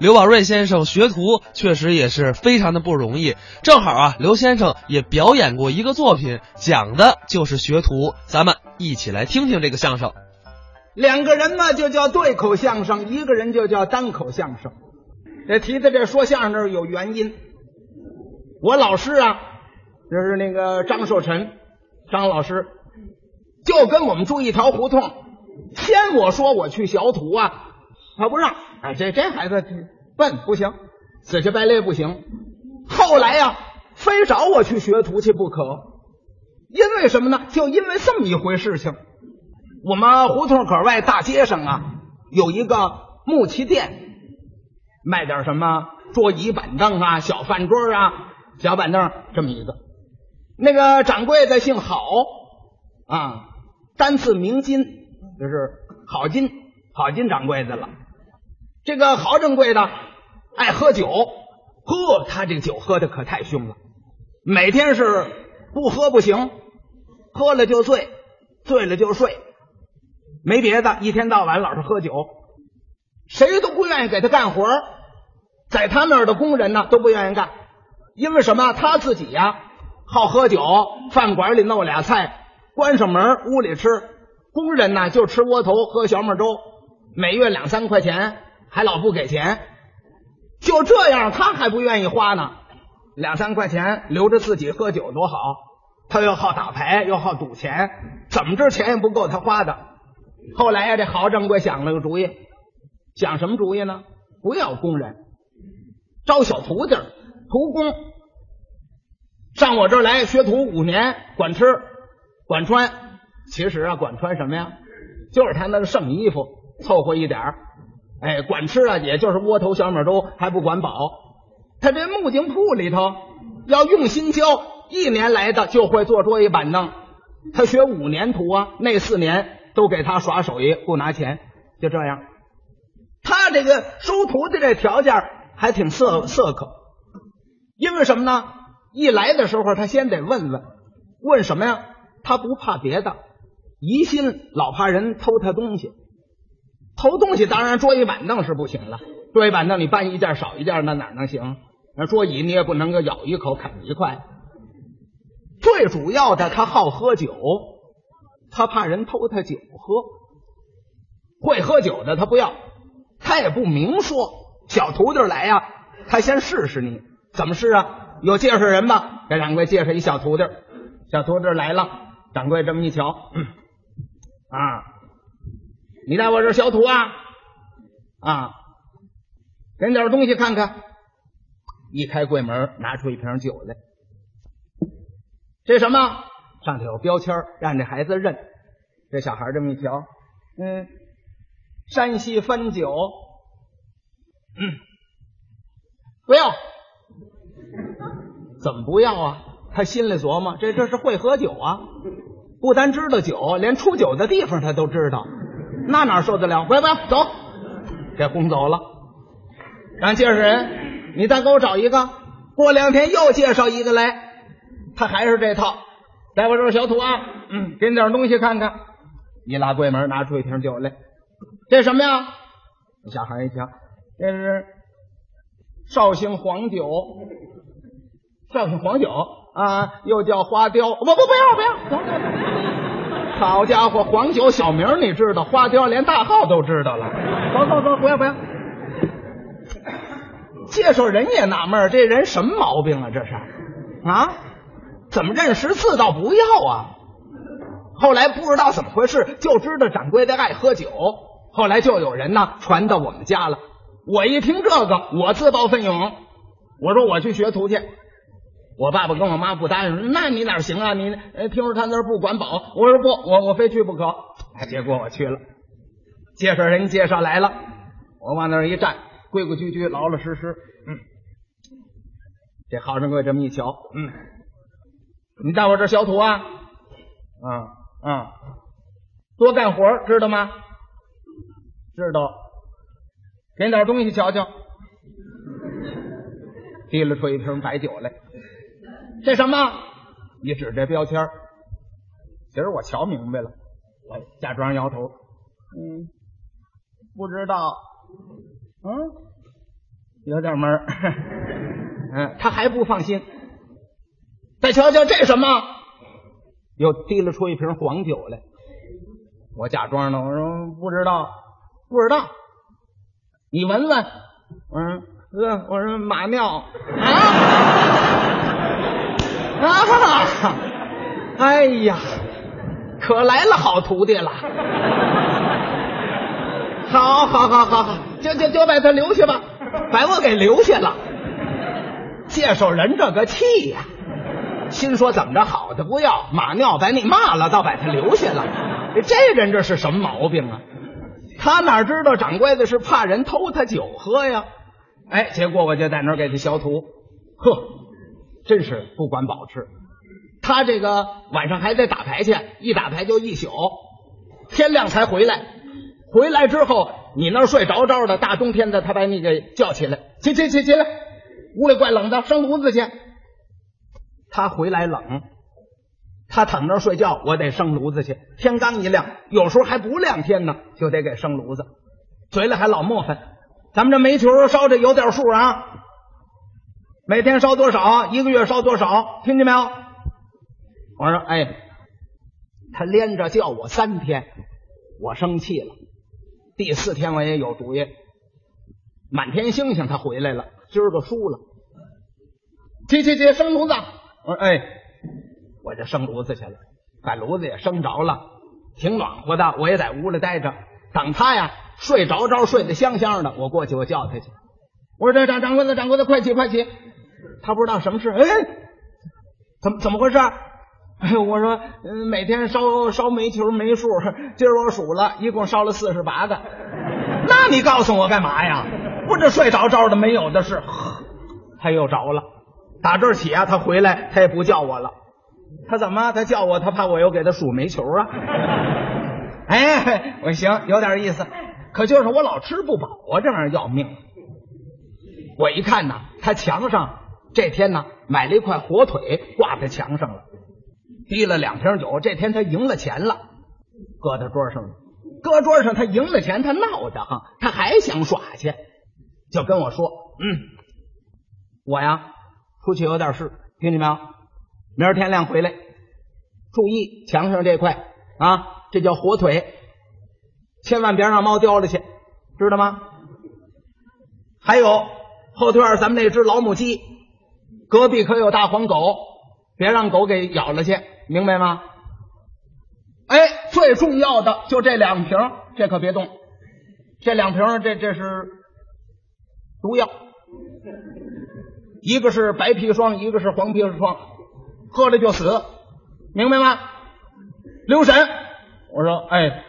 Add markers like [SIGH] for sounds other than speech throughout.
刘宝瑞先生学徒确实也是非常的不容易。正好啊，刘先生也表演过一个作品，讲的就是学徒。咱们一起来听听这个相声。两个人呢就叫对口相声，一个人就叫单口相声。这提的这说相声这有原因。我老师啊，就是那个张寿臣，张老师，就跟我们住一条胡同。先我说我去学徒啊，他不让。哎，这这孩子笨不行，死乞白赖不行。后来呀，非找我去学徒去不可。因为什么呢？就因为这么一回事情。我们胡同口外大街上啊，有一个木器店，卖点什么桌椅板凳啊、小饭桌啊、小板凳这么一个。那个掌柜的姓郝啊，单字明金，就是郝金，郝金掌柜的了。这个郝掌柜的爱喝酒，呵，他这酒喝的可太凶了，每天是不喝不行，喝了就醉，醉了就睡。没别的，一天到晚老是喝酒，谁都不愿意给他干活在他那儿的工人呢都不愿意干，因为什么？他自己呀好喝酒，饭馆里弄俩菜，关上门屋里吃，工人呢就吃窝头喝小米粥，每月两三块钱，还老不给钱，就这样他还不愿意花呢，两三块钱留着自己喝酒多好，他又好打牌又好赌钱，怎么着钱也不够他花的。后来呀，这郝掌柜想了个主意，想什么主意呢？不要工人，招小徒弟、徒工，上我这儿来学徒五年，管吃管穿。其实啊，管穿什么呀？就是他那个剩衣服，凑合一点儿。哎，管吃啊，也就是窝头小米粥，还不管饱。他这木匠铺里头要用心教，一年来的就会做桌椅板凳。他学五年徒啊，那四年。都给他耍手艺，不拿钱，就这样。他这个收徒弟这条件还挺色色可，因为什么呢？一来的时候，他先得问问，问什么呀？他不怕别的，疑心老怕人偷他东西。偷东西当然桌椅板凳是不行了，桌椅板凳你搬一件少一件，那哪能行？那桌椅你也不能够咬一口啃一块。最主要的，他好喝酒。他怕人偷他酒喝，会喝酒的他不要，他也不明说。小徒弟来呀，他先试试你，怎么试啊？有介绍人吗？给掌柜介绍一小徒弟。小徒弟来了，掌柜这么一瞧，啊，你在我这儿小徒啊，啊，给点东西看看。一开柜门，拿出一瓶酒来，这什么？上头有标签，让这孩子认。这小孩这么一瞧，嗯，山西汾酒，嗯，不要，怎么不要啊？他心里琢磨，这这是会喝酒啊，不单知道酒，连出酒的地方他都知道，那哪受得了？不要不要，走，给轰走了。让介绍人，你再给我找一个。过两天又介绍一个来，他还是这套。来我这，小土啊，嗯，给你点东西看看。一拉柜门，拿出一瓶酒来。这什么呀？小孩一瞧，这是绍兴黄酒。绍兴黄酒啊，又叫花雕。不不不要不要走！好家伙，黄酒小名你知道，花雕连大号都知道了。走走走，不要不要。介绍人也纳闷，这人什么毛病啊？这是啊？怎么认识字倒不要啊？后来不知道怎么回事，就知道掌柜的爱喝酒。后来就有人呢传到我们家了。我一听这个，我自告奋勇，我说我去学徒去。我爸爸跟我妈不答应，那你哪行啊？你听说他那儿不管饱，我说不，我我非去不可。结果我去了，介绍人介绍来了，我往那儿一站，规规矩矩，老老实实。嗯，这好掌柜这么一瞧，嗯。你在我这小土啊，啊啊，多干活知道吗？知道，给点东西瞧瞧。提了出一瓶白酒来，这什么？你指这标签其实我瞧明白了，我假装摇头。嗯，不知道。嗯，有点闷儿。嗯，[LAUGHS] 他还不放心。再瞧瞧这什么？又提了出一瓶黄酒来。我假装呢，我说不知道，不知道。你闻闻。我说哥，我说马尿啊 [LAUGHS] 啊！哎呀，可来了好徒弟了。好，好，好，好，好，就就就把他留下吧，把我给留下了。介绍人这个气呀，心说怎么着好的不要，马尿把你骂了，倒把他留下了。这人这是什么毛病啊？他哪知道掌柜的是怕人偷他酒喝呀？哎，结果我就在那儿给他消毒，呵，真是不管饱吃。他这个晚上还得打牌去，一打牌就一宿，天亮才回来。回来之后，你那睡着着的，大冬天的，他把你给叫起来，起起起起来，屋里怪冷的，生炉子去。他回来冷，他躺那儿睡觉，我得生炉子去。天刚一亮，有时候还不亮天呢，就得给生炉子，嘴里还老磨叽。咱们这煤球烧的有点数啊，每天烧多少，一个月烧多少，听见没有？我说，哎，他连着叫我三天，我生气了。第四天我也有主意，满天星星他回来了，今儿个输了，去去去生炉子。我说哎，我就生炉子去了，把炉子也生着了，挺暖和的。我也在屋里待着，等他呀睡着着睡得香香的，我过去我叫他去。我说这掌掌柜的掌柜的快起快起，他不知道什么事，哎，怎么怎么回事？哎，[LAUGHS] 我说，嗯，每天烧烧煤球没数，[LAUGHS] 今儿我数了一共烧了四十八个。那你告诉我干嘛呀？不这睡着着的没有的是。[SIGHS] 他又着了，打这儿起啊，他回来他也不叫我了。他怎么？他叫我，他怕我又给他数煤球啊。[LAUGHS] 哎，我行，有点意思。可就是我老吃不饱啊，这玩意儿要命。我一看呐，他墙上这天呢买了一块火腿挂在墙上了。滴了两瓶酒，这天他赢了钱了，搁在桌上了。搁桌上，他赢了钱，他闹的哈，他还想耍去，就跟我说：“嗯，我呀出去有点事，听见没有？明儿天亮回来，注意墙上这块啊，这叫火腿，千万别让猫叼了去，知道吗？还有后院咱们那只老母鸡，隔壁可有大黄狗，别让狗给咬了去。”明白吗？哎，最重要的就这两瓶，这可别动。这两瓶，这这是毒药，一个是白砒霜，一个是黄砒霜，喝了就死，明白吗？留神！我说，哎，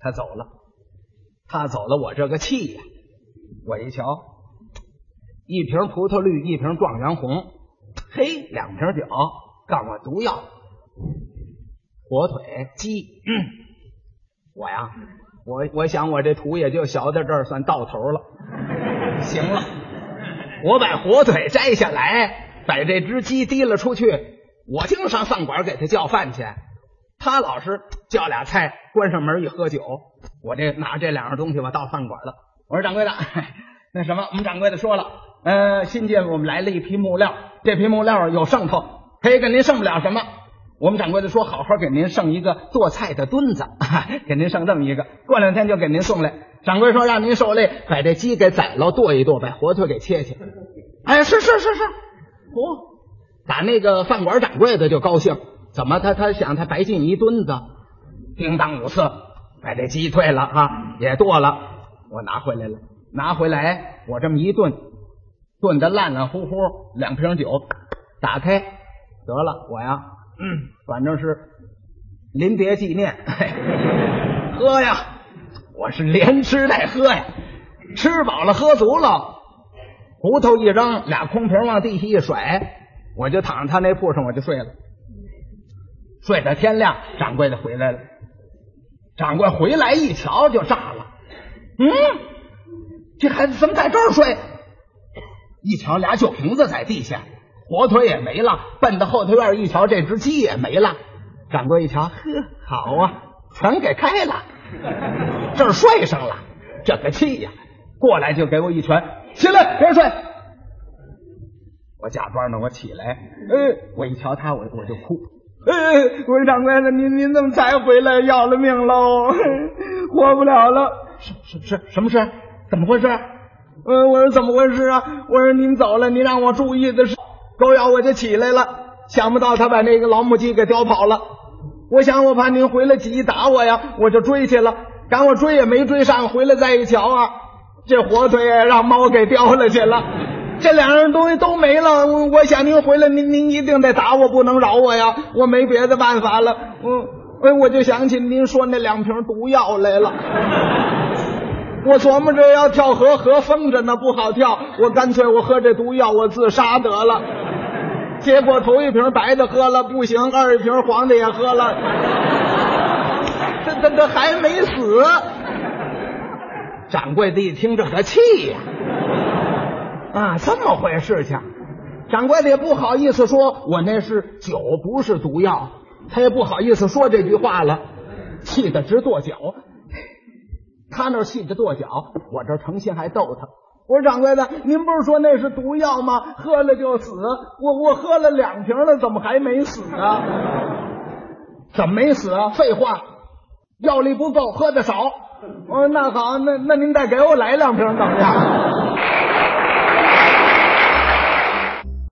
他走了，他走了，我这个气呀！我一瞧，一瓶葡萄绿，一瓶状元红，嘿，两瓶酒。告我毒药，火腿鸡，我呀，我我想我这图也就学到这儿，算到头了。行了，我把火腿摘下来，把这只鸡提了出去。我净上饭馆给他叫饭去，他老是叫俩菜，关上门一喝酒。我这拿这两样东西，我到饭馆了。我说掌柜的，[LAUGHS] 那什么，我们掌柜的说了，呃，新进我们来了一批木料，这批木料有剩头。可以给您剩不了什么，我们掌柜的说好好给您剩一个做菜的墩子，[LAUGHS] 给您剩这么一个，过两天就给您送来。掌柜说让您受累，把这鸡给宰了剁一剁，把火腿给切切。哎，是是是是，嚯！打那个饭馆掌柜的就高兴，怎么他他想他白进一墩子，叮当五次把这鸡退了啊，也剁了，我拿回来了，拿回来我这么一炖，炖的烂烂糊糊，两瓶酒打开。得了，我呀，嗯，反正是临别纪念，[LAUGHS] 喝呀，我是连吃带喝呀，吃饱了喝足了，骨头一扔，俩空瓶往地下一甩，我就躺他那铺上，我就睡了，睡到天亮，掌柜的回来了，掌柜回来一瞧就炸了，嗯，这孩子怎么在这儿睡？一瞧俩酒瓶子在地下。火腿也没了，奔到后头院一瞧，这只鸡也没了。掌柜一瞧，呵，好啊，全给开了，这儿睡上了，这个气呀！过来就给我一拳，起来，别睡。我假装呢，我起来，呃，我一瞧他，我我就哭。呃，我说掌柜的，您您怎么才回来？要了命喽，[LAUGHS] 活不了了。什什什什么事？怎么回事？呃，我说怎么回事啊？我说您走了，您让我注意的是，狗咬我就起来了。想不到他把那个老母鸡给叼跑了。我想我怕您回来急打我呀，我就追去了。赶我追也没追上，回来再一瞧啊，这火腿让猫给叼了去了。这两样东西都没了，我我想您回来，您您一定得打我，不能饶我呀！我没别的办法了，嗯，哎，我就想起您说那两瓶毒药来了。我琢磨着要跳河，河封着呢，不好跳，我干脆我喝这毒药，我自杀得了。结果头一瓶白的喝了不行，二一瓶黄的也喝了，这这这还没死。掌柜的一听这个气呀！啊，这么回事情，掌柜的也不好意思说，我那是酒，不是毒药，他也不好意思说这句话了，气得直跺脚。他那气得跺脚，我这诚心还逗他。我说掌柜的，您不是说那是毒药吗？喝了就死。我我喝了两瓶了，怎么还没死啊？怎么没死啊？废话，药力不够，喝的少。我说那好，那那您再给我来两瓶怎么样？